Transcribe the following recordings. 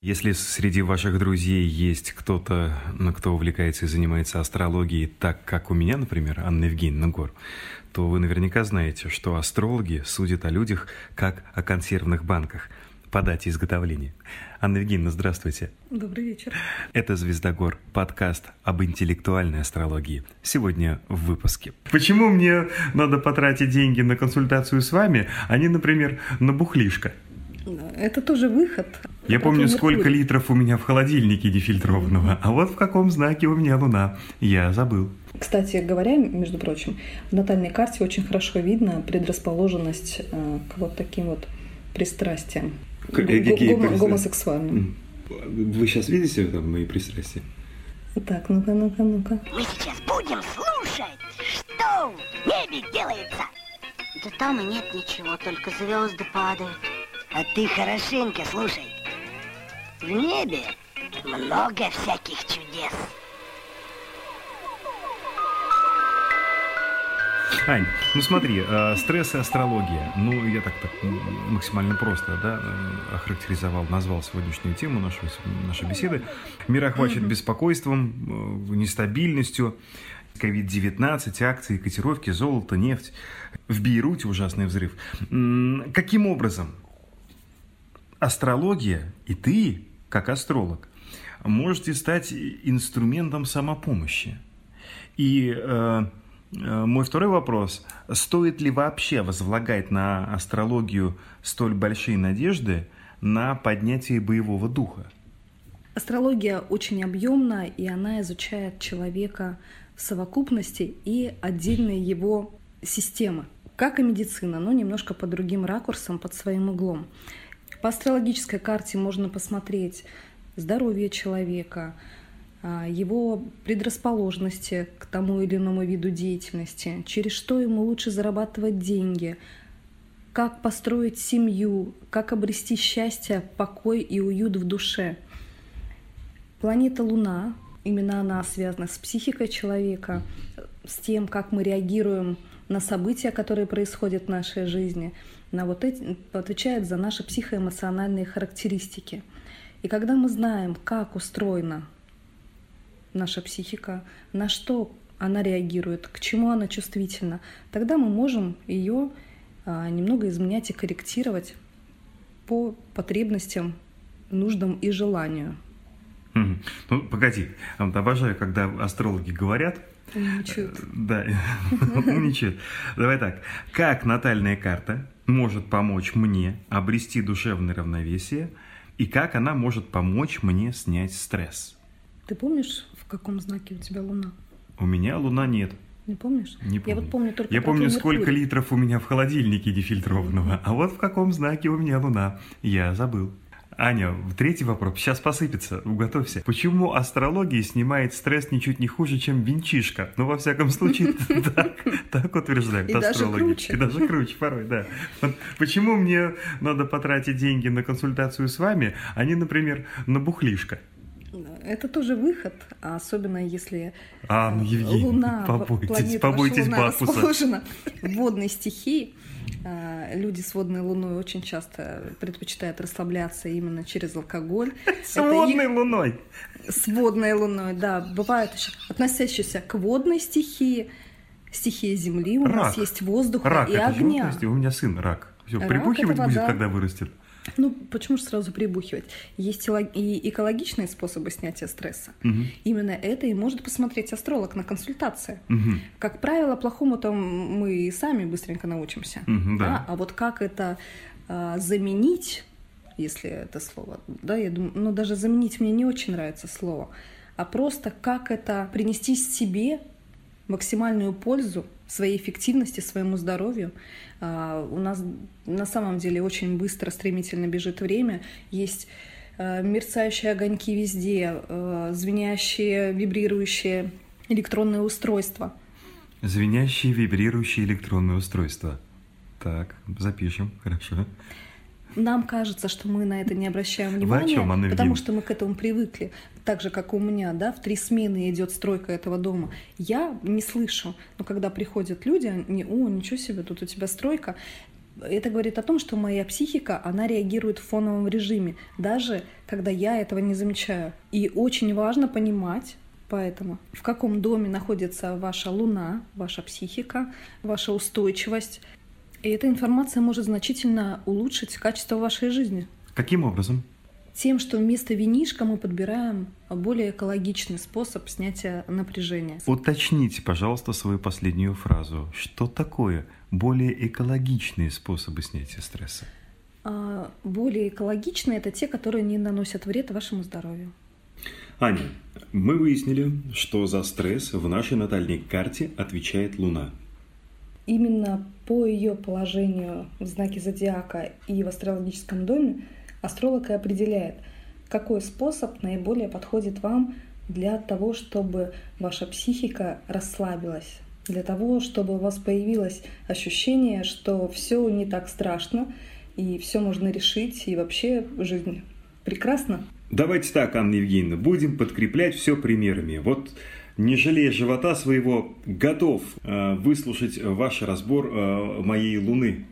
Если среди ваших друзей есть кто-то, ну, кто увлекается и занимается астрологией так, как у меня, например, Анна Евгеньевна Гор, то вы наверняка знаете, что астрологи судят о людях как о консервных банках по дате изготовления. Анна Евгеньевна, здравствуйте. Добрый вечер. Это «Звездогор», подкаст об интеллектуальной астрологии. Сегодня в выпуске. Почему мне надо потратить деньги на консультацию с вами, а не, например, на бухлишко? Это тоже выход. Я помню, сколько литров у меня в холодильнике дефильтрованного, а вот в каком знаке у меня луна. Я забыл. Кстати говоря, между прочим, в натальной карте очень хорошо видно предрасположенность э, к вот таким вот пристрастиям. К, гом- гомосексуальным. Вы сейчас видите там мои пристрастия? Так, ну-ка, ну-ка, ну-ка. Мы сейчас будем слушать, что в небе делается. Да там и нет ничего, только звезды падают. А ты хорошенько слушай. В небе много всяких чудес. Ань, ну смотри, э, стресс и астрология. Ну, я так, так максимально просто, да, э, охарактеризовал, назвал сегодняшнюю тему нашей, нашей беседы. Мир охвачен беспокойством, э, нестабильностью. COVID-19, акции, котировки, золото, нефть. В Бейруте ужасный взрыв. Каким образом астрология и ты, как астролог, можете стать инструментом самопомощи. И э, э, мой второй вопрос. Стоит ли вообще возлагать на астрологию столь большие надежды на поднятие боевого духа? Астрология очень объемна, и она изучает человека в совокупности и отдельные его системы. Как и медицина, но немножко под другим ракурсом, под своим углом. По астрологической карте можно посмотреть здоровье человека, а, его предрасположенности к тому или иному виду деятельности, через что ему лучше зарабатывать деньги, как построить семью, как обрести счастье, покой и уют в душе. Планета Луна, именно она связана с психикой человека, с тем, как мы реагируем на события, которые происходят в нашей жизни, на вот эти, отвечает за наши психоэмоциональные характеристики. И когда мы знаем, как устроена наша психика, на что она реагирует, к чему она чувствительна, тогда мы можем ее а, немного изменять и корректировать по потребностям, нуждам и желанию. Ну, погоди, обожаю, когда астрологи говорят, Умничают. Да, умничают. Давай так. Как натальная карта может помочь мне обрести душевное равновесие и как она может помочь мне снять стресс? Ты помнишь, в каком знаке у тебя Луна? У меня Луна нет. Не помнишь? Не помню. Я вот помню только Я помню, Меркурий. сколько литров у меня в холодильнике дефильтрованного. А вот в каком знаке у меня Луна. Я забыл. Аня, третий вопрос. Сейчас посыпется. Уготовься. Почему астрология снимает стресс ничуть не хуже, чем винчишка? Ну, во всяком случае, так утверждают астрологи. И даже круче порой, да. Почему мне надо потратить деньги на консультацию с вами, а не, например, на бухлишко? Это тоже выход, а особенно если а, ну, Евгений, Луна, побойтесь, планета побойтесь Луна Бакуса. расположена в водной стихии. А, люди с водной луной очень часто предпочитают расслабляться именно через алкоголь. С Это водной их... луной? С водной луной, да. Бывают еще относящиеся к водной стихии, стихии Земли. У рак. нас есть воздуха рак, и огня. Же, у меня сын рак. Все, прибухивать будет, когда вырастет. Ну, почему же сразу прибухивать? Есть и экологичные способы снятия стресса. Угу. Именно это и может посмотреть астролог на консультации. Угу. Как правило, плохому там мы и сами быстренько научимся. Угу, да. Да? А вот как это а, заменить, если это слово, да, я думаю, ну даже заменить мне не очень нравится слово, а просто как это принести себе максимальную пользу своей эффективности, своему здоровью. А, у нас на самом деле очень быстро, стремительно бежит время. Есть а, мерцающие огоньки везде, а, звенящие, вибрирующие электронные устройства. Звенящие, вибрирующие электронные устройства. Так, запишем, хорошо. Нам кажется, что мы на это не обращаем внимания, чем, Анна потому что мы к этому привыкли. Так же, как у меня, да, в три смены идет стройка этого дома. Я не слышу, но когда приходят люди, они, о, ничего себе, тут у тебя стройка. Это говорит о том, что моя психика, она реагирует в фоновом режиме, даже когда я этого не замечаю. И очень важно понимать, Поэтому в каком доме находится ваша луна, ваша психика, ваша устойчивость. И эта информация может значительно улучшить качество вашей жизни. Каким образом? Тем, что вместо винишка мы подбираем более экологичный способ снятия напряжения. Уточните, пожалуйста, свою последнюю фразу. Что такое более экологичные способы снятия стресса? А, более экологичные – это те, которые не наносят вред вашему здоровью. Аня, мы выяснили, что за стресс в нашей натальной карте отвечает Луна. Именно по ее положению в знаке зодиака и в астрологическом доме астролог и определяет, какой способ наиболее подходит вам для того, чтобы ваша психика расслабилась, для того, чтобы у вас появилось ощущение, что все не так страшно, и все можно решить, и вообще жизнь прекрасна. Давайте так, Анна Евгеньевна, будем подкреплять все примерами. Вот не жалея живота своего, готов э, выслушать ваш разбор э, моей Луны.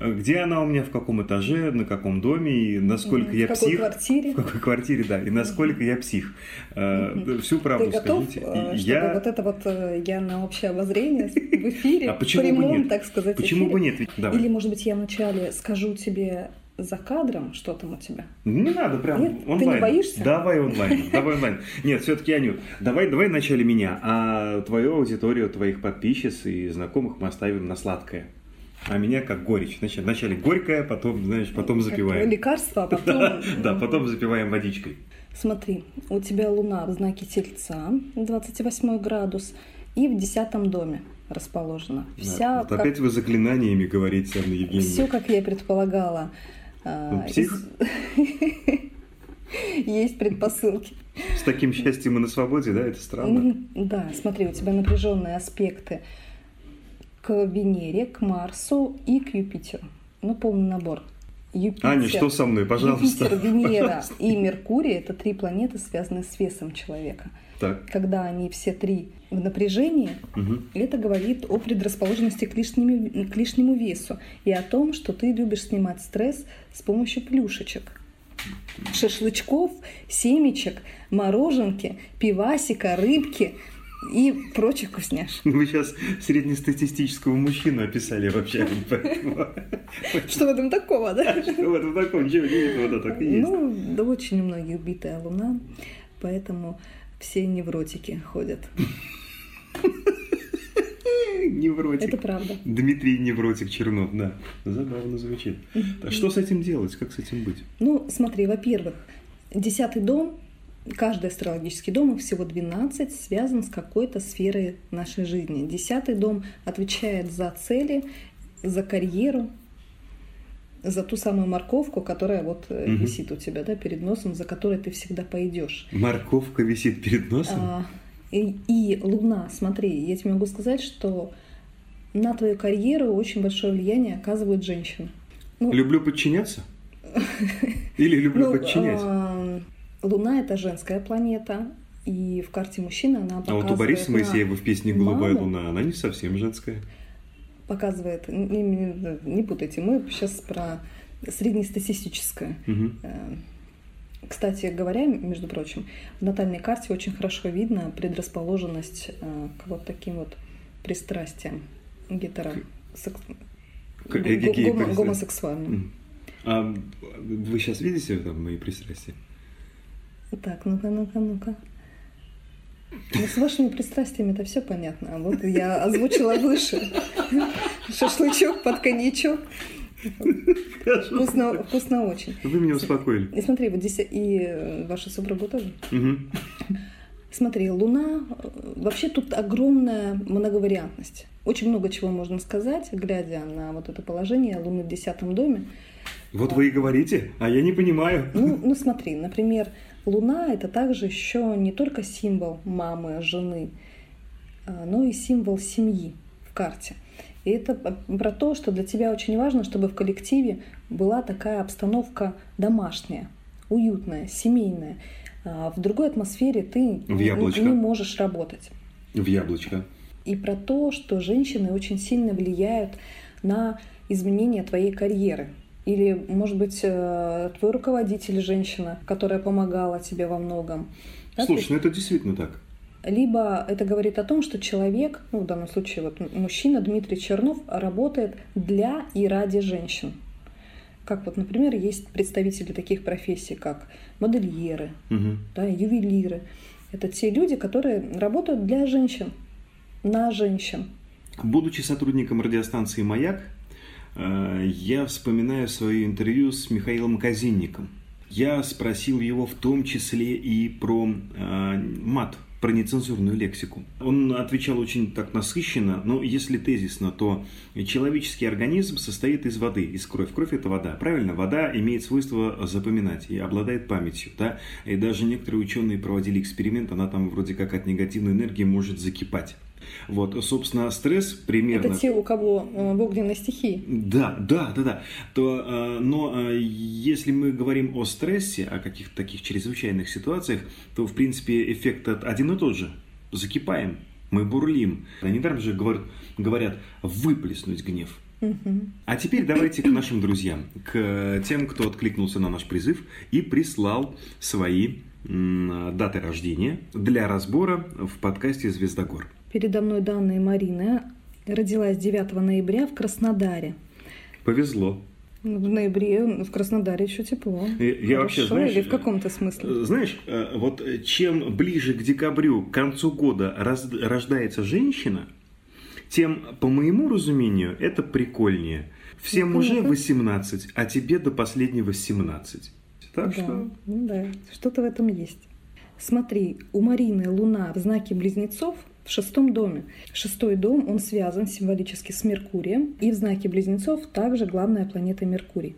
Где она у меня, в каком этаже, на каком доме, и насколько в я какой псих. квартире? В какой квартире, да, и насколько я псих. Э, Всю правду Ты готов, скажите. э, чтобы я... вот это вот э, я на общее обозрение в эфире, А в почему бы прямом, нет? так сказать, Почему эфире? бы нет? Давай. Или, может быть, я вначале скажу тебе за кадром, что там у тебя? Не надо, прям Нет? Ты не онлайн. боишься? Давай онлайн, давай онлайн. Нет, все-таки, Анют, давай, давай вначале меня, а твою аудиторию, твоих подписчиц и знакомых мы оставим на сладкое. А меня как горечь. Значит, вначале горькое, потом, знаешь, потом Как запиваем. лекарство, а потом... Да, потом запиваем водичкой. Смотри, у тебя Луна в знаке Тельца, 28 градус, и в десятом доме расположена. Вся, Вот как, Опять вы заклинаниями говорите, Анна Евгеньевна. все, как я предполагала. А, Ну, псих? Есть предпосылки. С таким счастьем и на свободе, да, это странно. Да, смотри, у тебя напряженные аспекты к Венере, к Марсу и к Юпитеру. Ну, полный набор. Юпитер, Аня, что со мной, пожалуйста? Юпитер, Венера Пожалуйста. и Меркурий – это три планеты, связанные с весом человека. Так. Когда они все три в напряжении, Мгм. это говорит о предрасположенности к, лишнему- к лишнему весу и о том, что ты любишь снимать стресс с помощью плюшечек. Шашлычков, семечек, мороженки, пивасика, рыбки и прочих вкусняшек. Вы сейчас среднестатистического мужчину описали вообще. Что в этом такого, да? Что в этом таком? Ничего нет, это так и есть. Ну, да очень у многих битая луна, поэтому все невротики ходят. Невротик. Это правда. Дмитрий Невротик Чернов, да. Забавно звучит. Так что с этим делать? Как с этим быть? Ну, смотри, во-первых, десятый дом, каждый астрологический дом, их всего 12, связан с какой-то сферой нашей жизни. Десятый дом отвечает за цели, за карьеру, за ту самую морковку, которая вот Мгм. висит у тебя, да, перед носом, за которой ты всегда пойдешь. Морковка висит перед носом? А, и, и Луна, смотри, я тебе могу сказать, что на твою карьеру очень большое влияние оказывают женщины. Ну, Люблю подчиняться? Или люблю Ну, подчинять? а, Луна это женская планета, и в карте мужчины она А показывает, вот у Бориса Моисеева в песне «Голубая маму, луна» она не совсем женская. Показывает, не, не- не путайте, мы сейчас про среднестатистическое. Э, Кстати говоря, между прочим, в натальной карте очень хорошо видно предрасположенность э, к вот таким вот пристрастиям гетеро... секс- К- го- какие гомо- гомосексуальным. А вы сейчас видите там мои пристрастия? Так, ну-ка, ну-ка, ну-ка. Ну, с вашими пристрастиями это все понятно. А вот я озвучила выше. Шашлычок под коньячок. Вкусно, вкусно очень. Вы меня успокоили. И смотри, вот здесь и э, ваша супруга тоже. Смотри, Луна, э, вообще тут огромная многовариантность. Очень много чего можно сказать, глядя на вот это положение Луны в десятом доме. Вот вы и говорите, а я не понимаю. Ну, ну смотри, например, Луна это также еще не только символ мамы, жены, а, но и символ семьи в карте. И это про то, что для тебя очень важно, чтобы в коллективе была такая обстановка домашняя, уютная, семейная. А В другой атмосфере ты В яблочко. не можешь работать. В яблочко. И про то, что женщины очень сильно влияют на изменение твоей карьеры. Или, может быть, э, твой руководитель женщина, которая помогала тебе во многом. Да, Слушай, ну это действительно так. Либо это говорит о том, что человек, ну в данном случае вот мужчина Дмитрий Чернов, работает для и ради женщин. Как вот, например, есть представители таких профессий, как модельеры, угу. да, ювелиры. Это те люди, которые работают для женщин, на женщин. Будучи сотрудником радиостанции «Маяк», я вспоминаю свое интервью с Михаилом Казинником. Я спросил его в том числе и про э, мат – про нецензурную лексику. Он отвечал очень так насыщенно, но если тезисно, то человеческий организм состоит из воды, из крови. Кровь – это вода. Правильно, вода имеет свойство запоминать и обладает памятью. Да? И даже некоторые ученые проводили эксперимент, она там вроде как от негативной энергии может закипать. Вот, собственно, стресс примерно... Это те, у кого э, в огненной стихии. Да, да, да, да. То, э, но э, если мы говорим о стрессе, о каких-то таких чрезвычайных ситуациях, то, в принципе, эффект один и тот же. Закипаем, мы бурлим. Недаром же говорят, говорят выплеснуть гнев. А теперь давайте к нашим друзьям, к тем, кто откликнулся на наш призыв и прислал свои даты рождения для разбора в подкасте «Звездогор». Передо мной данные Марины. Родилась 9 ноября в Краснодаре. Повезло. В ноябре в Краснодаре еще тепло. Я, я вообще, знаешь, или в каком-то смысле? Э, знаешь, э, вот чем ближе к декабрю, к концу года раз, рождается женщина, тем, по моему разумению, это прикольнее. Всем ну, уже 18, а тебе до последнего 17. Так да, что... Ну да, что-то в этом есть. Смотри, у Марины Луна в знаке Близнецов – в шестом доме. Шестой дом, он связан символически с Меркурием, и в знаке Близнецов также главная планета Меркурий.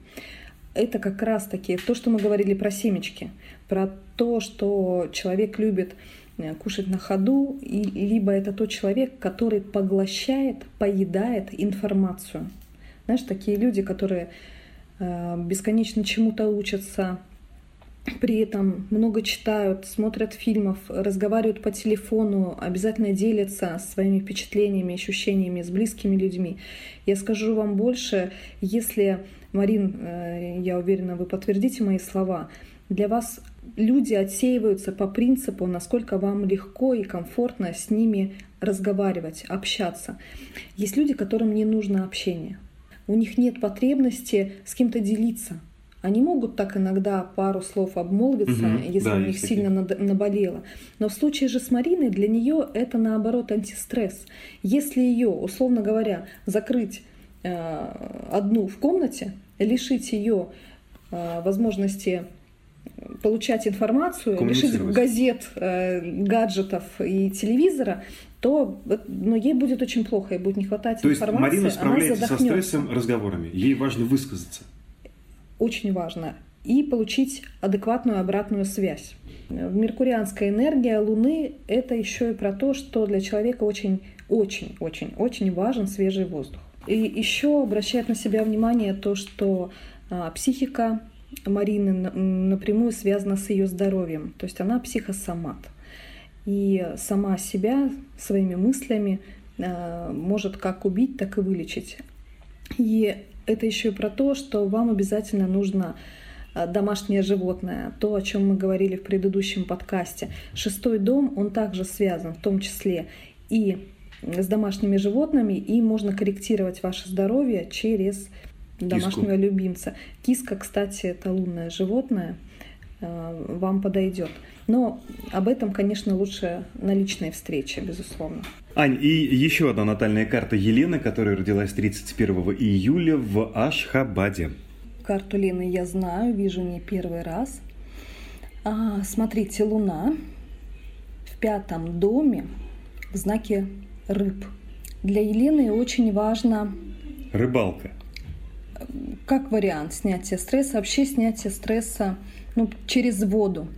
Это как раз-таки то, что мы говорили про семечки, про то, что человек любит э, кушать на ходу, и, либо это тот человек, который поглощает, поедает информацию. Знаешь, такие люди, которые э, бесконечно чему-то учатся, при этом много читают, смотрят фильмов, разговаривают по телефону, обязательно делятся своими впечатлениями, ощущениями с близкими людьми. Я скажу вам больше, если, Марин, э, я уверена, вы подтвердите мои слова, для вас люди отсеиваются по принципу, насколько вам легко и комфортно с ними разговаривать, общаться. Есть люди, которым не нужно общение. У них нет потребности с кем-то делиться – они могут так иногда пару слов обмолвиться, угу, если да, у них сильно наболело. Но в случае же с Мариной для нее это наоборот антистресс. Если ее, условно говоря, закрыть э, одну в комнате, лишить ее э, возможности получать информацию, лишить газет, э, гаджетов и телевизора, то ну, ей будет очень плохо, ей будет не хватать то информации. То есть Марина справляется со стрессом разговорами, ей важно высказаться очень важно, и получить адекватную обратную связь. Меркурианская энергия Луны – это еще и про то, что для человека очень-очень-очень-очень важен свежий воздух. И еще обращает на себя внимание то, что а, психика Марины напрямую связана с ее здоровьем. То есть она психосомат. И сама себя своими мыслями а, может как убить, так и вылечить. И это еще и про то, что вам обязательно нужно э, домашнее животное, то, о чем мы говорили в предыдущем подкасте. Шестой дом, он также связан в том числе и с домашними животными, и можно корректировать ваше здоровье через домашнего Киску. любимца. Киска, кстати, это лунное животное, э, вам подойдет. Но об этом, конечно, лучше на личной встрече, безусловно. Ань, и еще одна натальная карта Елены, которая родилась 31 июля в Ашхабаде. Карту Лены я знаю, вижу не первый раз. А, смотрите, Луна в пятом доме в знаке рыб. Для Елены очень важно... Рыбалка. Как вариант снятия стресса, вообще снятие стресса ну, через воду.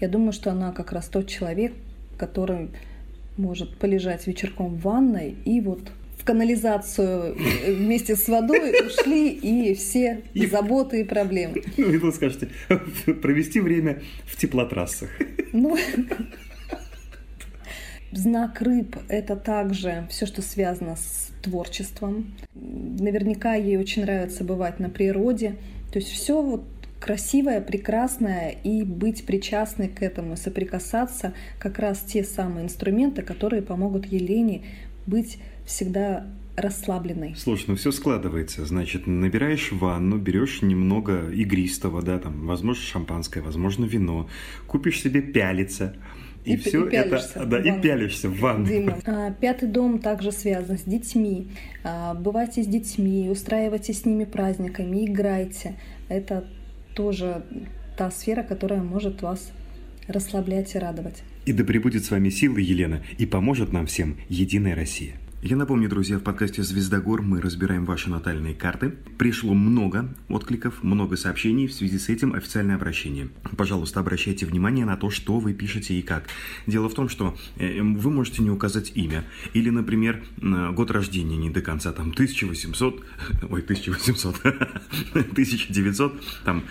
Я думаю, что она как раз тот человек, который может полежать вечерком в ванной и вот в канализацию вместе с водой ушли и все и... заботы и проблемы. Ну, и вы скажете, провести время в теплотрассах. Ну, Знак рыб — это также все, что связано с творчеством. Наверняка ей очень нравится бывать на природе. То есть все вот красивое, прекрасное и быть причастной к этому, соприкасаться как раз те самые инструменты, которые помогут Елене быть всегда расслабленной. Слушай, ну все складывается. Значит, набираешь ванну, берешь немного игристого, да, там, возможно, шампанское, возможно, вино, купишь себе пялица, и, и все и это, да, и пялишься в ванну. Дима. А, пятый дом также связан с детьми. А, бывайте с детьми, устраивайте с ними праздниками, играйте. Это тоже та сфера, которая может вас расслаблять и радовать. И да пребудет с вами сила, Елена, и поможет нам всем Единая Россия. Я напомню, друзья, в подкасте «Звездогор» мы разбираем ваши натальные карты. Пришло много откликов, много сообщений. В связи с этим официальное обращение. Пожалуйста, обращайте внимание на то, что вы пишете и как. Дело в том, что э, вы можете не указать имя. Или, например, год рождения не до конца, там, 1800, ой, 1800, 1900, там,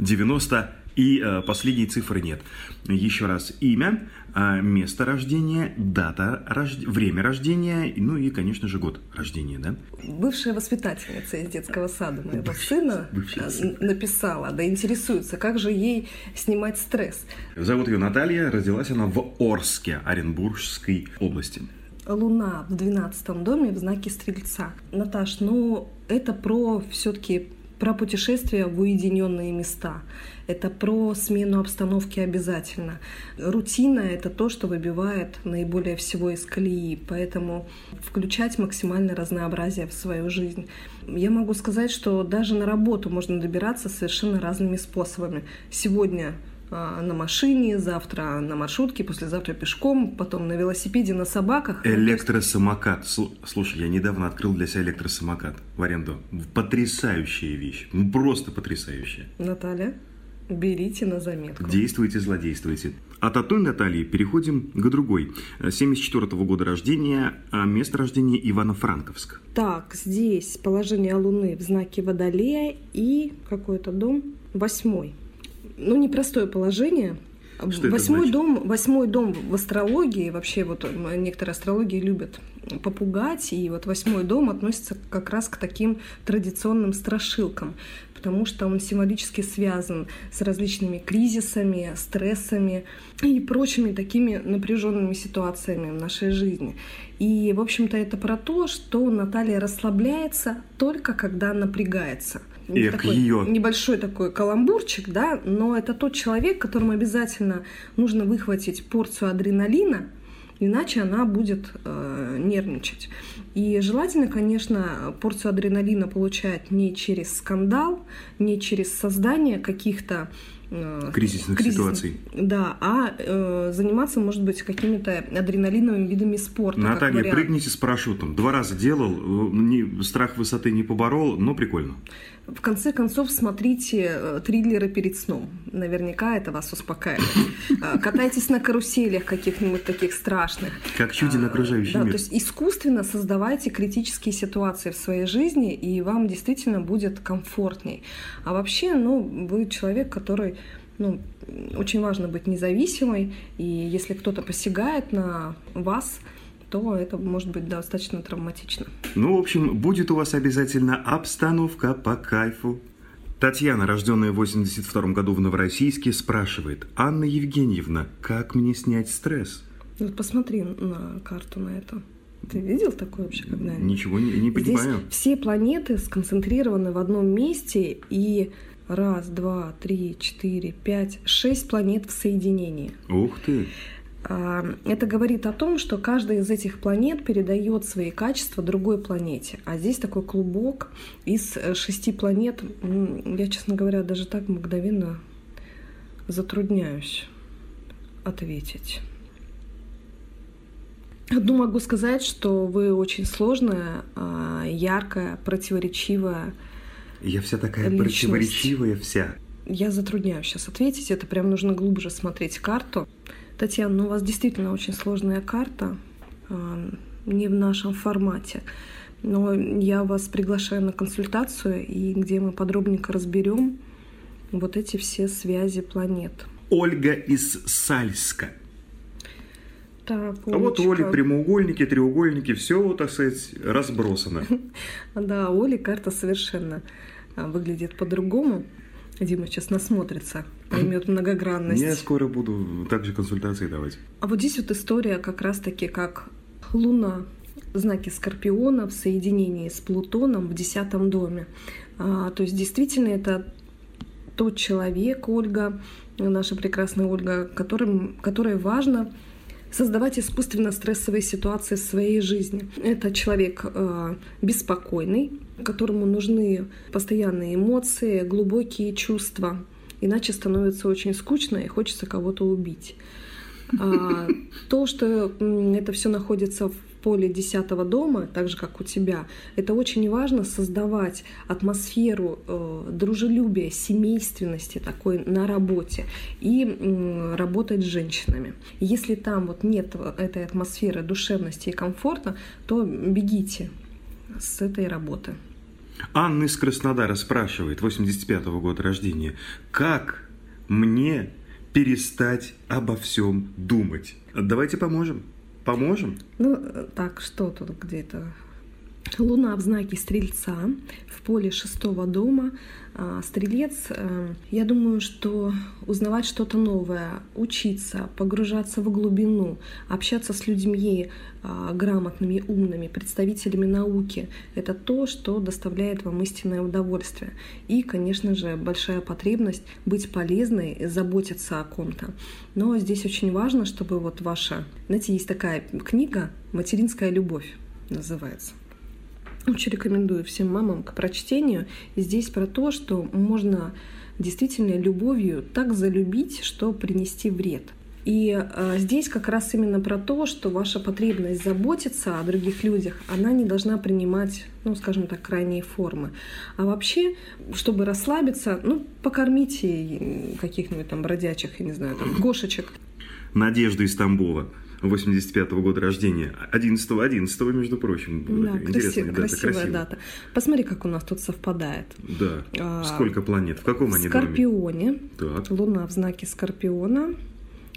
90 э, и э, последней цифры нет. Еще раз, имя, э, место рождения, дата, рож... время рождения, ну и, конечно же, год рождения, да? Бывшая воспитательница из детского сада моего сына э, написала, да интересуется, как же ей снимать стресс. Зовут ее Наталья, родилась она в Орске, Оренбургской области. Луна в 12 доме в знаке Стрельца. Наташ, ну это про все-таки про путешествия в уединенные места. Это про смену обстановки обязательно. Рутина — это то, что выбивает наиболее всего из колеи, поэтому включать максимальное разнообразие в свою жизнь. Я могу сказать, что даже на работу можно добираться совершенно разными способами. Сегодня на машине, завтра на маршрутке, послезавтра пешком, потом на велосипеде, на собаках. Электросамокат. Слушай, я недавно открыл для себя электросамокат в аренду. Потрясающая вещь. Ну, просто потрясающая. Наталья? Берите на заметку. Действуйте, злодействуйте. От одной Натальи переходим к другой. 74 -го года рождения, а место рождения Ивано-Франковск. Так, здесь положение Луны в знаке Водолея и какой-то дом восьмой ну, непростое положение. Что восьмой дом, восьмой дом в астрологии, вообще вот некоторые астрологии любят попугать, и вот восьмой дом относится как раз к таким традиционным страшилкам, потому что он символически связан с различными кризисами, стрессами и прочими такими напряженными ситуациями в нашей жизни. И, в общем-то, это про то, что Наталья расслабляется только когда напрягается. Эх, такой ее. небольшой такой каламбурчик, да, но это тот человек, которому обязательно нужно выхватить порцию адреналина, иначе она будет э, нервничать. И желательно, конечно, порцию адреналина получать не через скандал, не через создание каких-то кризисных кризис... ситуаций. Да, а э, заниматься, может быть, какими-то адреналиновыми видами спорта. Наталья, прыгните с парашютом. Два раза делал, э, не, страх высоты не поборол, но прикольно. В конце концов, смотрите э, триллеры перед сном. Наверняка это вас успокаивает. Э, катайтесь на каруселях каких-нибудь таких страшных. Как чуден окружающий да, мир. То есть искусственно создавайте критические ситуации в своей жизни, и вам действительно будет комфортней. А вообще, ну, вы человек, который ну, очень важно быть независимой, и если кто-то посягает на вас, то это может быть достаточно травматично. Ну, в общем, будет у вас обязательно обстановка по кайфу. Татьяна, рожденная в 82 году в Новороссийске, спрашивает, Анна Евгеньевна, как мне снять стресс? Вот посмотри на карту на это. Ты видел такое вообще когда-нибудь? Ничего не, не понимаю. Здесь все планеты сконцентрированы в одном месте, и раз, два, три, четыре, пять, шесть планет в соединении. Ух ты! А, это говорит о том, что каждая из этих планет передает свои качества другой планете. А здесь такой клубок из э, шести планет. Я, честно говоря, даже так мгновенно затрудняюсь ответить. Одну могу сказать, что вы очень сложная, а, яркая, противоречивая. Я вся такая личность. противоречивая вся. Я затрудняюсь сейчас ответить. Это прям нужно глубже смотреть карту. Татьяна, ну у вас действительно очень сложная карта, а, не в нашем формате. Но я вас приглашаю на консультацию, и где мы подробненько разберем вот эти все связи планет. Ольга из Сальска. Так, А вот у Оли прямоугольники, треугольники, все, так сказать, разбросано. Да, у Оли карта совершенно а, выглядит по-другому. Дима сейчас насмотрится, поймет многогранность. Я скоро буду также консультации давать. А вот здесь вот история как раз-таки как Луна в знаке Скорпиона в соединении с Плутоном в десятом доме. А, то есть действительно это тот человек, Ольга, наша прекрасная Ольга, которым, которой важно создавать искусственно стрессовые ситуации в своей жизни. Это человек э, беспокойный, которому нужны постоянные эмоции, глубокие чувства, иначе становится очень скучно и хочется кого-то убить. А, то, что это все находится поле десятого дома, так же как у тебя, это очень важно создавать атмосферу э, дружелюбия, семейственности такой на работе и э, работать с женщинами. Если там вот нет этой атмосферы душевности и комфорта, то бегите с этой работы. Анна из Краснодара спрашивает, 85 -го года рождения, как мне перестать обо всем думать? Давайте поможем. Поможем? Ну, так, что тут где-то? Луна в знаке Стрельца в поле шестого дома. А, стрелец, э, я думаю, что узнавать что-то новое, учиться, погружаться в глубину, общаться с людьми а, грамотными, умными, представителями науки, это то, что доставляет вам истинное удовольствие. И, конечно же, большая потребность быть полезной, заботиться о ком-то. Но здесь очень важно, чтобы вот ваша... Знаете, есть такая книга «Материнская любовь» называется. Очень рекомендую всем мамам к прочтению. Здесь про то, что можно действительно любовью так залюбить, что принести вред. И э, здесь как раз именно про то, что ваша потребность заботиться о других людях, она не должна принимать, ну, скажем так, крайние формы. А вообще, чтобы расслабиться, ну, покормите каких-нибудь там бродячих, я не знаю, там, кошечек. Надежда из Тамбова. 85 -го года рождения. 11 11 между прочим. Да, красив, дата, красивая красиво. дата. Посмотри, как у нас тут совпадает. Да. А, Сколько планет? В каком в они Скорпионе. доме? Так. Луна в знаке Скорпиона.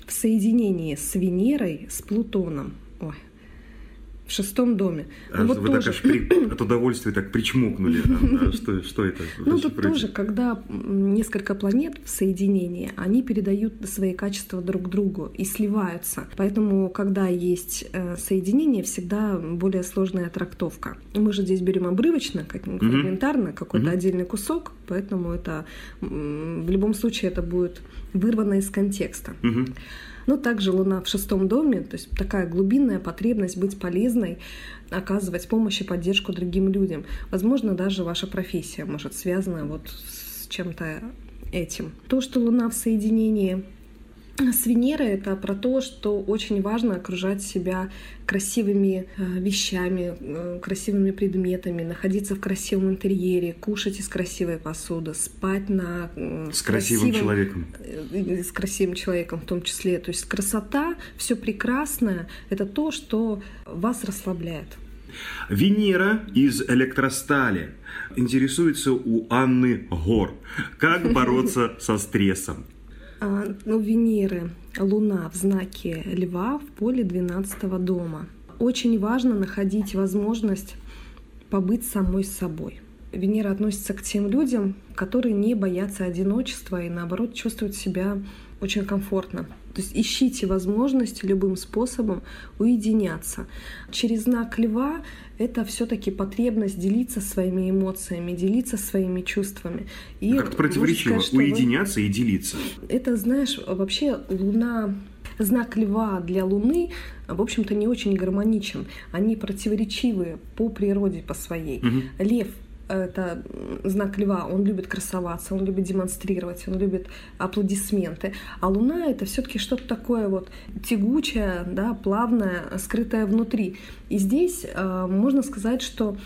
В соединении с Венерой, с Плутоном. Шестом доме. А ну, вот вы тоже... так аж при... от удовольствия так причмокнули. А, а что, что это? Ну, тут тоже, когда несколько планет в соединении, они передают свои качества друг другу и сливаются. Поэтому, когда есть э, соединение, всегда более сложная трактовка. Мы же здесь берем обрывочно, как фрагментарно, mm-hmm. какой-то mm-hmm. отдельный кусок, поэтому это в любом случае это будет вырвано из контекста. Mm-hmm. Но также Луна в шестом доме, то есть такая глубинная потребность быть полезной, оказывать помощь и поддержку другим людям. Возможно, даже ваша профессия может связана вот с чем-то этим. То, что Луна в соединении с Венерой это про то, что очень важно окружать себя красивыми э, вещами, э, красивыми предметами, находиться в красивом интерьере, кушать из красивой посуды, спать на э, с красивым, красивым человеком, с красивым человеком в том числе. То есть красота, все прекрасное, это то, что вас расслабляет. Венера из электростали интересуется у Анны Гор. Как бороться со стрессом? А, у Венеры Луна в знаке Льва в поле 12 дома. Очень важно находить возможность побыть самой собой. Венера относится к тем людям, которые не боятся одиночества и наоборот чувствуют себя очень комфортно. То есть ищите возможность любым способом уединяться. Через знак льва это все-таки потребность делиться своими эмоциями, делиться своими чувствами. И Как-то противоречиво сказать, уединяться вы... и делиться. Это, знаешь, вообще Луна знак льва для Луны, в общем-то, не очень гармоничен. Они противоречивые по природе, по своей. Угу. Лев это знак льва, он любит красоваться, он любит демонстрировать, он любит аплодисменты. А луна это все-таки что-то такое вот тягучее, да, плавное, скрытое внутри. И здесь э, можно сказать, что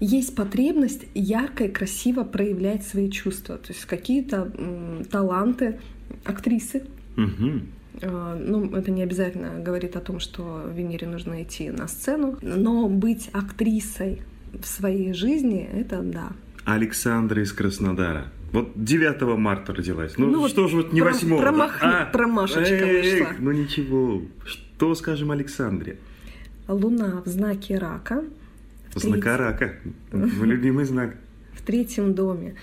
есть потребность ярко и красиво проявлять свои чувства, то есть какие-то м, таланты актрисы. Угу. Ну, это не обязательно говорит о том, что Венере нужно идти на сцену, но быть актрисой в своей жизни, это да. Александра из Краснодара. Вот 9 марта родилась. Ну, Ну вот что же вот не про- 8 промах- промашечка вышла. Ну ничего. Что скажем Александре? Луна в знаке рака. в Знака рака. Мой любимый знак. в третьем доме.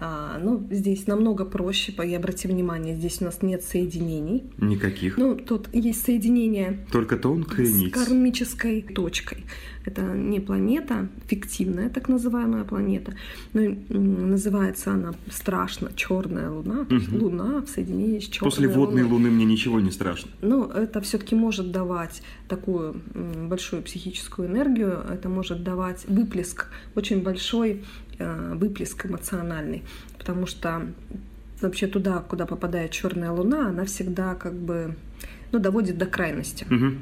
А, ну, здесь намного проще, и обрати внимание, здесь у нас нет соединений. Никаких. Ну, тут есть соединение Только тонкая с нить. кармической точкой. Это не планета, фиктивная так называемая планета, но называется она страшно черная луна, Мгм. луна в соединении с черной После водной луной. луны мне ничего не страшно. Но это все-таки может давать такую большую психическую энергию, это может давать выплеск, очень большой выплеск эмоциональный, потому что вообще туда, куда попадает черная луна, она всегда как бы ну, доводит до крайности. Мгм.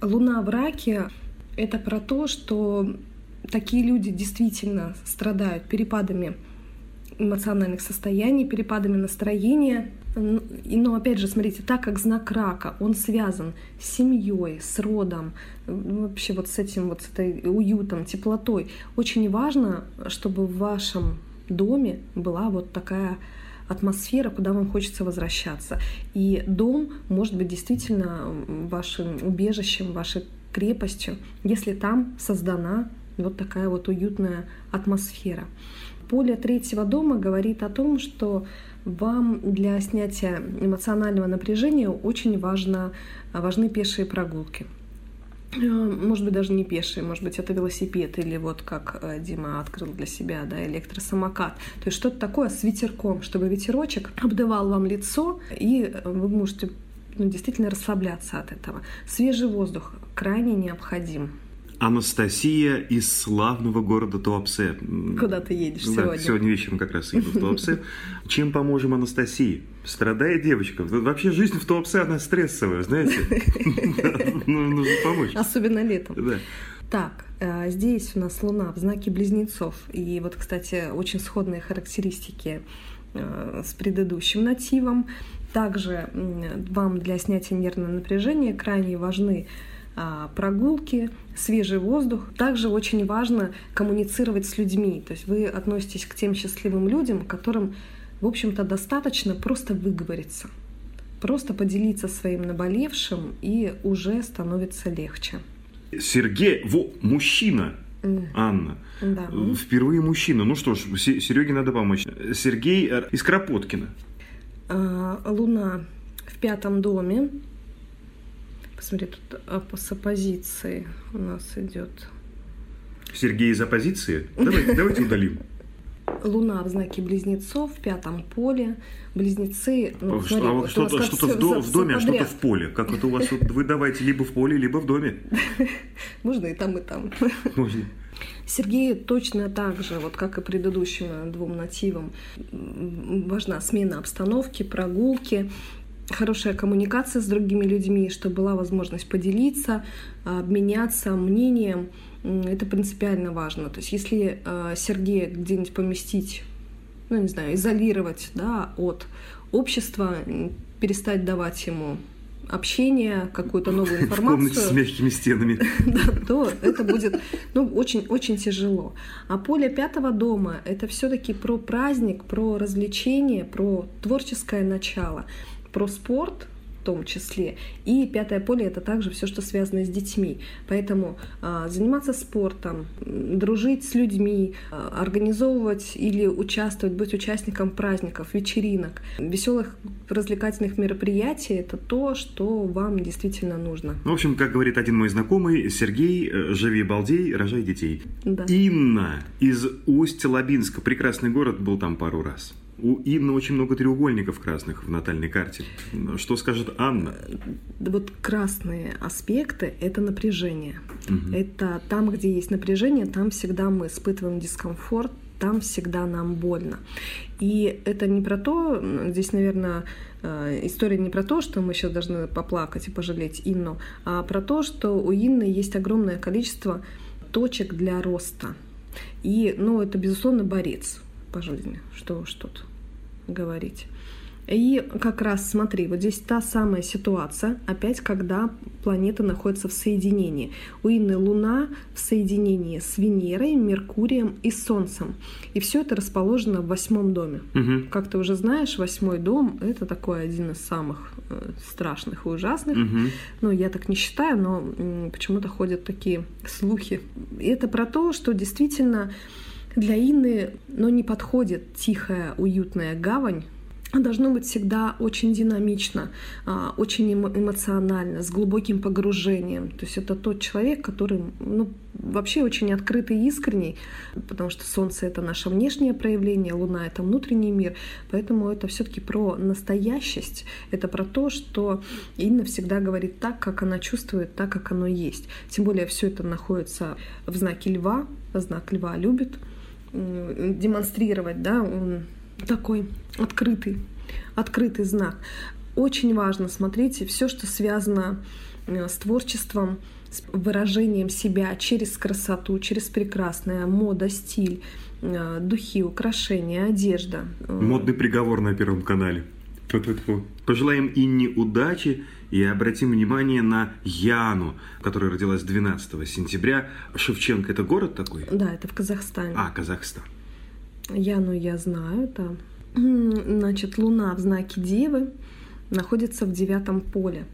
Луна в раке — это про то, что такие люди действительно страдают перепадами эмоциональных состояний, перепадами настроения. Но опять же, смотрите, так как знак рака, он связан с семьей, с родом, вообще вот с этим вот с этой уютом, теплотой. Очень важно, чтобы в вашем доме была вот такая атмосфера, куда вам хочется возвращаться. И дом может быть действительно вашим убежищем, вашей крепостью, если там создана вот такая вот уютная атмосфера. Поле третьего дома говорит о том, что вам для снятия эмоционального напряжения очень важно, важны пешие прогулки. Э, Может быть, даже не пешие, может быть, это велосипед или вот как э, Дима открыл для себя, да, электросамокат. То есть что-то такое с ветерком, чтобы ветерочек обдавал вам лицо, и э, вы можете ну, действительно расслабляться от этого. Свежий воздух крайне необходим. Анастасия из славного города Туапсе. Куда ты едешь да, сегодня? сегодня вечером как раз еду в Туапсе. Чем поможем Анастасии? Страдает девочка. Вообще жизнь в Туапсе, она стрессовая, знаете? Ну, Нужно помочь. Особенно летом. Да. Так, э, здесь у нас Луна в знаке Близнецов. И вот, кстати, очень сходные характеристики э, с предыдущим нативом. Также вам для снятия нервного напряжения крайне важны прогулки, свежий воздух. Также очень важно коммуницировать с людьми. То есть вы относитесь к тем счастливым людям, которым, в общем-то, достаточно просто выговориться, просто поделиться своим наболевшим, и уже становится легче. Сергей, во, мужчина, Анна. Да. Впервые мужчина. Ну что ж, Се- Сереге надо помочь. Сергей э, из Кропоткина. А, Луна в пятом доме. Посмотри, тут оп- с оппозицией у нас идет. Сергей из оппозиции. Давайте, давайте удалим. Луна в знаке Близнецов в пятом поле. Близнецы. Ну, смотри, а вот что-то что-то в, до- в доме, а что-то в поле. Как это у вас? Вот вы давайте либо в поле, либо в доме. Можно и там, и там. Можно. Сергею точно так же, вот как и предыдущим двум нативам, важна смена обстановки, прогулки, хорошая коммуникация с другими людьми, чтобы была возможность поделиться, обменяться мнением. Это принципиально важно. То есть если э, Сергея где-нибудь поместить, ну не знаю, изолировать да, от общества, перестать давать ему общение, какую-то новую В комнате с информацию, мягкими стенами. да, то это будет ну, очень, очень тяжело. А поле пятого дома — это все-таки про праздник, про развлечение, про творческое начало, про спорт в том числе. И пятое поле — это также все, что связано с детьми. Поэтому а, заниматься спортом, дружить с людьми, а, организовывать или участвовать, быть участником праздников, вечеринок, веселых развлекательных мероприятий — это то, что вам действительно нужно. Ну, В общем, как говорит один мой знакомый, Сергей, э, живи балдей, рожай детей. Да. Инна из Усть-Лабинска. Прекрасный город, был там пару раз. У Инны очень много треугольников красных в натальной карте. Что скажет Анна? Вот красные аспекты — это напряжение. Мгм. Это там, где есть напряжение, там всегда мы испытываем дискомфорт, там всегда нам больно. И это не про то, здесь, наверное, э, история не про то, что мы сейчас должны поплакать и пожалеть Инну, а про то, что у Инны есть огромное количество точек для роста. И, ну, это, безусловно, борец по жизни, что уж тут говорить. И как раз смотри, вот здесь та самая ситуация, опять когда планеты находятся в соединении. У Инны Луна в соединении с Венерой, Меркурием и Солнцем. И все это расположено в восьмом доме. Угу. Как ты уже знаешь, восьмой дом это такой один из самых э, страшных и ужасных. Угу. Ну, я так не считаю, но почему-то ходят такие слухи. И это про то, что действительно для Инны ну, не подходит тихая, уютная гавань, должно быть всегда очень динамично, а, очень эмо- эмоционально, с глубоким погружением. То есть это тот человек, который ну, вообще очень открытый и искренний, потому что Солнце — это наше внешнее проявление, Луна — это внутренний мир. Поэтому это все таки про настоящесть, это про то, что Инна всегда говорит так, как она чувствует, так, как оно есть. Тем более все это находится в знаке Льва, знак Льва любит демонстрировать, да, такой открытый, открытый знак. Очень важно, смотрите, все, что связано э, с творчеством, с выражением себя через красоту, через прекрасное, мода, стиль, э, духи, украшения, одежда. Э, Модный приговор на Первом канале. Пожелаем Инне удачи и обратим внимание на Яну, которая родилась 12 сентября. Шевченко это город такой? Да, это в Казахстане. А, Казахстан. Яну я знаю, да. М, Значит, Луна в знаке Девы находится в девятом поле.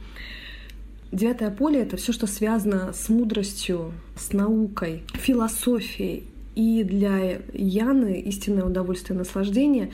Девятое поле — это все, что связано с мудростью, с наукой, философией. И для Яны истинное удовольствие и наслаждение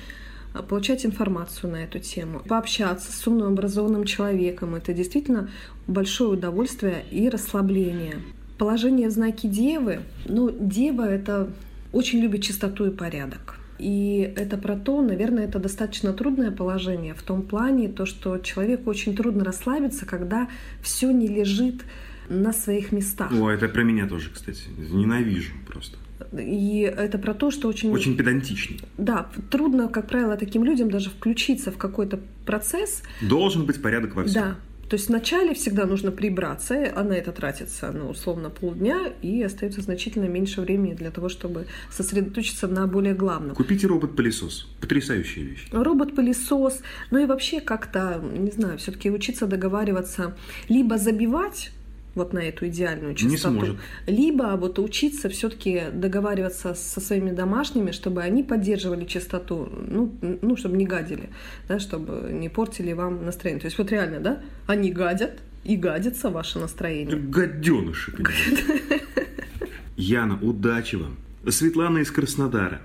получать информацию на эту тему, пообщаться с умным, образованным человеком. Это действительно большое удовольствие и расслабление. Положение в знаке Девы. Ну, Дева — это очень любит чистоту и порядок. И это про то, наверное, это достаточно трудное положение в том плане, то, что человеку очень трудно расслабиться, когда все не лежит на своих местах. О, это про меня тоже, кстати. Ненавижу просто. И это про то, что очень, Очень педантичный. да, трудно, как правило, таким людям даже включиться в какой-то процесс. Должен быть порядок во всем. Да. То есть вначале всегда нужно прибраться, а на это тратится, ну, условно, полдня, и остается значительно меньше времени для того, чтобы сосредоточиться на более главном. Купите робот-пылесос. Потрясающая вещь. робот-пылесос, ну и вообще как-то, не знаю, все-таки учиться договариваться, либо забивать вот на эту идеальную Не частоту, сможет. либо вот учиться все-таки договариваться со своими домашними, чтобы они поддерживали чистоту, ну, ну, чтобы не гадили, да, чтобы не портили вам настроение. То есть вот реально, да, они гадят, и гадится ваше настроение. Гаденыши, понимаете? Яна, удачи вам. Светлана из Краснодара,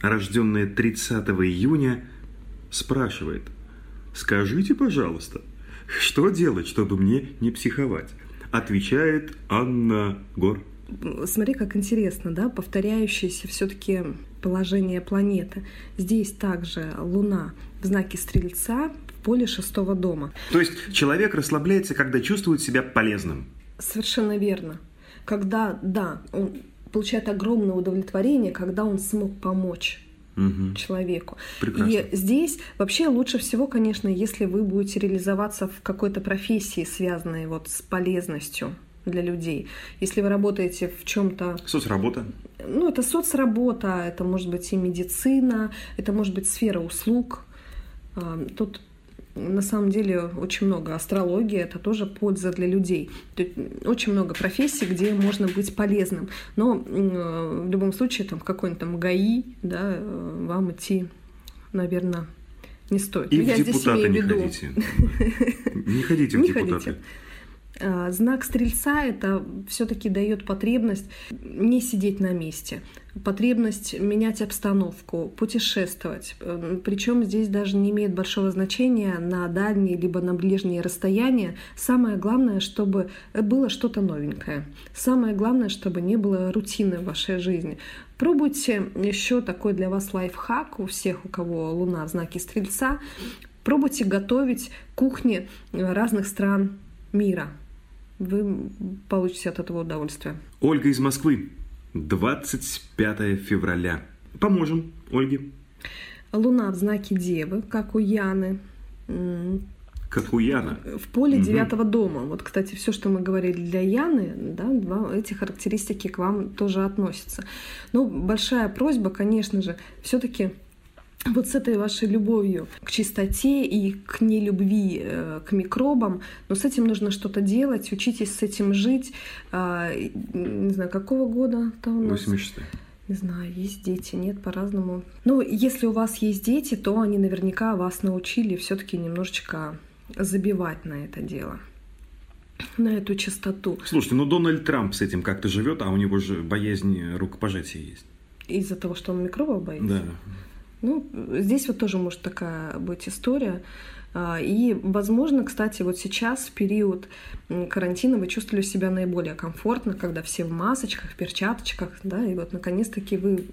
рожденная 30 июня, спрашивает. Скажите, пожалуйста, что делать, чтобы мне не психовать? Отвечает Анна Гор. Смотри, как интересно, да, повторяющееся все-таки положение планеты. Здесь также Луна в знаке Стрельца в поле шестого дома. То есть человек расслабляется, когда чувствует себя полезным. Совершенно верно. Когда, да, он получает огромное удовлетворение, когда он смог помочь Мгм. человеку. Прекрасно. И здесь вообще лучше всего, конечно, если вы будете реализоваться в какой-то профессии, связанной вот с полезностью для людей. Если вы работаете в чем-то Соцработа. ну, это соцработа, это может быть и медицина, это может быть сфера услуг. А, Тут на самом деле очень много астрологии, это тоже польза для людей. Очень много профессий, где можно быть полезным. Но м, в любом случае там в какой-нибудь там ГАИ да, э, вам идти, наверное, не стоит. И Ну, в Я здесь депутаты имею в не виду- ходите. Не ходите в депутаты. А, Знак стрельца это все-таки дает потребность не сидеть на месте, потребность менять обстановку, путешествовать. Причем здесь даже не имеет большого значения на дальние либо на ближние расстояния. Самое главное, чтобы было что-то новенькое. Самое главное, чтобы не было рутины в вашей жизни. Пробуйте еще такой для вас лайфхак у всех, у кого Луна в знаке Стрельца. Пробуйте готовить кухни разных стран мира. Вы получите от этого удовольствие. Ольга из Москвы. 25 февраля. Поможем Ольге. Луна в знаке Девы, как у Яны, Как у Яна. в поле девятого дома. Вот, кстати, все, что мы говорили для Яны, да, два- эти характеристики к вам тоже относятся. Ну, большая просьба, конечно же, все-таки вот с этой вашей любовью к чистоте и к нелюбви э, к микробам, но с этим нужно что-то делать, учитесь с этим жить. А, не знаю, какого года там у нас? 86 Не знаю, есть дети, нет, по-разному. Ну, если у вас есть дети, то они наверняка вас научили все-таки немножечко забивать на это дело, на эту чистоту. Слушайте, ну Дональд Трамп с этим как-то живет, а у него же боязнь рукопожатия есть. Из-за того, что он микробов боится? Да. Ну, здесь вот тоже может такая быть история. А, И, возможно, кстати, вот сейчас, в период карантина, вы чувствовали себя наиболее комфортно, когда все в масочках, в перчаточках, да, и вот наконец-таки вы,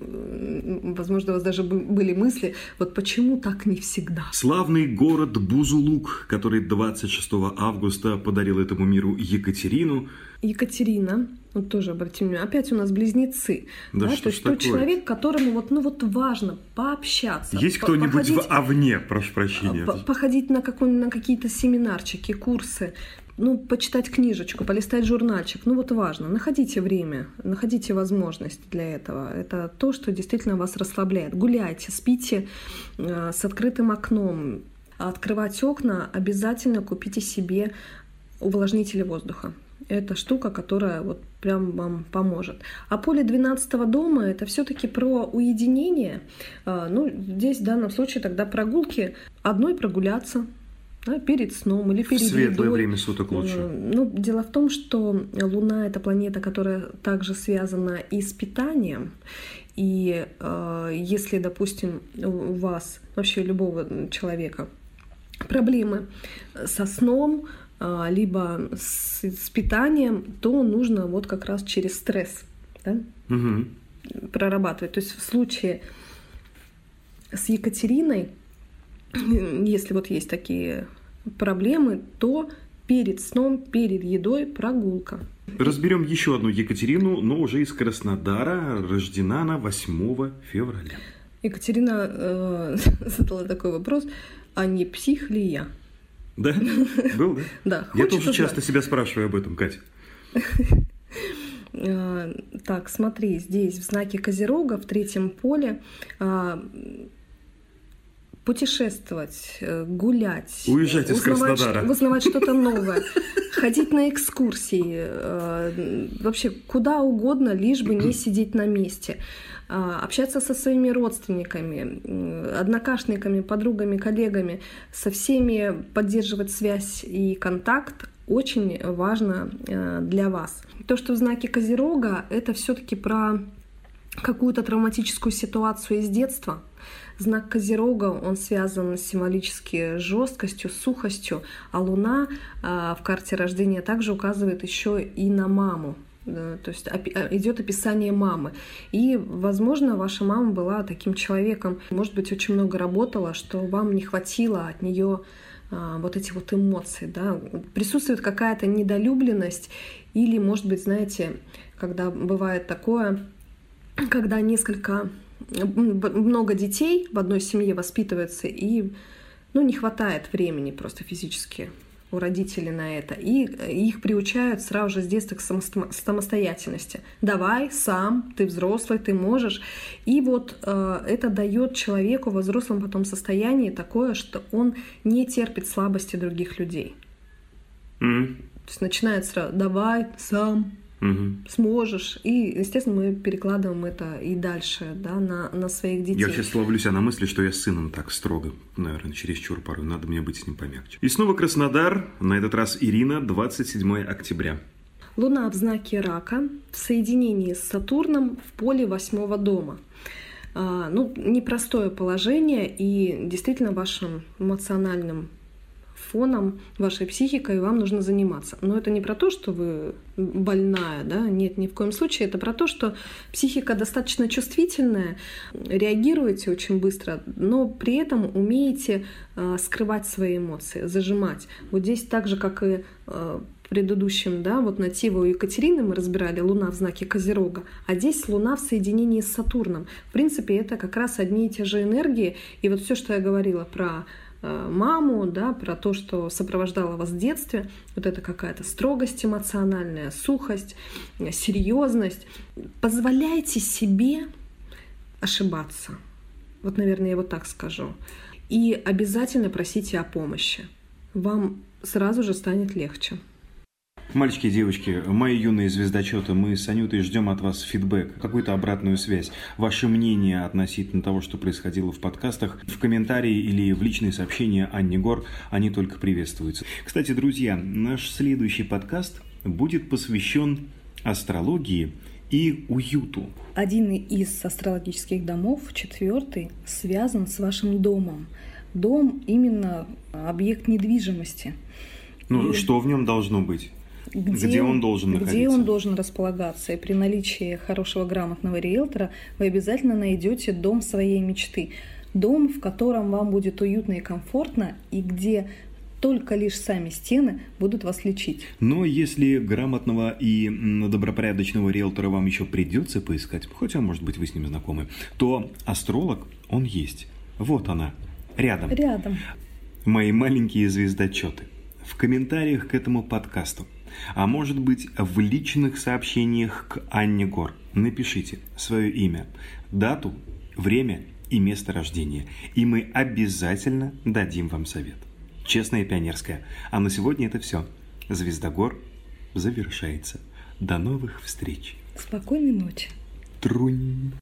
возможно, у вас даже бы- были мысли, вот почему так не всегда? Славный город Бузулук, который 26 августа подарил этому миру Екатерину. Екатерина, вот тоже обратим внимание, опять у нас близнецы, Да да, что то есть тот человек, которому вот, ну вот важно пообщаться. Есть по- кто-нибудь походить- в Овне, прошу прощения? По- Походить на, какой- на какие-то семинарчики, курсы, ну, почитать книжечку, полистать журнальчик. Ну, вот важно. Находите время, находите возможность для этого. Это то, что действительно вас расслабляет. Гуляйте, спите э, с открытым окном. Открывать окна обязательно купите себе увлажнители воздуха. Это штука, которая вот прям вам поможет. А поле 12 дома это все-таки про уединение. А, Ну, здесь в данном случае тогда прогулки одной прогуляться да, перед сном или В перед светлое едой. время суток лучше. Э, Ну, дело в том, что Луна это планета, которая также связана и с питанием. И э, если, допустим, у вас, вообще любого человека, проблемы со сном, либо с, с питанием, то нужно вот как раз через стресс да, Мгм. прорабатывать. То есть в случае с Екатериной, если вот есть такие проблемы, то перед сном, перед едой прогулка. Разберем еще одну Екатерину, но уже из Краснодара. Рождена она 8 февраля. Екатерина э, задала такой вопрос, а не псих ли я? Да? Был, да? Да, Я тоже часто себя спрашиваю об этом, Катя. Э, Так, смотри, здесь в знаке Козерога в третьем поле а, путешествовать, э, гулять, Уезжать из узнавать, Краснодара. узнавать что-то новое, ходить на экскурсии, э, вообще куда угодно, лишь бы не сидеть на месте. А, Общаться со своими родственниками, однокашниками, подругами, коллегами, со всеми поддерживать связь и контакт очень важно э, для вас. То, что в знаке Козерога, это все-таки про какую-то травматическую ситуацию из детства. Знак Козерога, он связан символически с жесткостью, сухостью, а Луна а, в карте рождения также указывает еще и на маму. То есть а, идет описание мамы. И, возможно, ваша мама была таким человеком, может быть, очень много работала, что вам не хватило от нее а, вот эти вот эмоции, да, присутствует какая-то недолюбленность или, может быть, знаете, когда бывает такое, когда несколько много детей в одной семье воспитывается и ну не хватает времени просто физически у родителей на это. И э, их приучают сразу же с детства к самосто- самостоятельности. Давай сам ты взрослый ты можешь и вот э, это дает человеку во взрослом потом состоянии такое что он не терпит слабости других людей. Мгм. то есть начинает сразу давай сам Мгм. сможешь. И, естественно, мы перекладываем это и дальше, да, на, на своих детей. Я сейчас ловлю себя на мысли, что я с сыном так строго, наверное, чересчур порой. Надо мне быть с ним помягче. И снова Краснодар, на этот раз Ирина, 27 октября. Луна в знаке рака в соединении с Сатурном в поле восьмого дома. А, ну, непростое положение, и действительно вашим эмоциональным фоном, вашей психикой вам нужно заниматься. Но это не про то, что вы больная, да, нет, ни в коем случае. Это про то, что психика достаточно чувствительная, реагируете очень быстро, но при этом умеете э, скрывать свои эмоции, зажимать. Вот здесь так же, как и э, предыдущем, да, вот нативу Екатерины мы разбирали Луна в знаке Козерога, а здесь Луна в соединении с Сатурном. В принципе, это как раз одни и те же энергии. И вот все, что я говорила про маму, да, про то, что сопровождало вас в детстве, вот это какая-то строгость эмоциональная, сухость, э, серьезность. Позволяйте себе ошибаться. Вот, наверное, я вот так скажу. И обязательно просите о помощи. Вам сразу же станет легче. Мальчики и девочки, мои юные звездочеты, мы с Анютой ждем от вас фидбэк, какую-то обратную связь, ваше мнение относительно того, что происходило в подкастах, в комментарии или в личные сообщения Анне Гор, они только приветствуются. Кстати, друзья, наш следующий подкаст будет посвящен астрологии и уюту. Один из астрологических домов, четвертый, связан с вашим домом. Дом именно объект недвижимости. Ну, и... что в нем должно быть? Где, где он должен где находиться? Где он должен располагаться. И при наличии хорошего грамотного риэлтора вы обязательно найдете дом своей мечты. Дом, в котором вам будет уютно и комфортно, и где только лишь сами стены будут вас лечить. Но если грамотного и добропорядочного риэлтора вам еще придется поискать, хотя, может быть, вы с ним знакомы, то астролог, он есть. Вот она, рядом. Рядом. Мои маленькие звездочеты. В комментариях к этому подкасту а может быть в личных сообщениях к Анне Гор. Напишите свое имя, дату, время и место рождения, и мы обязательно дадим вам совет. Честная пионерская. А на сегодня это все. Звезда Гор завершается. До новых встреч. Спокойной ночи. Трунь.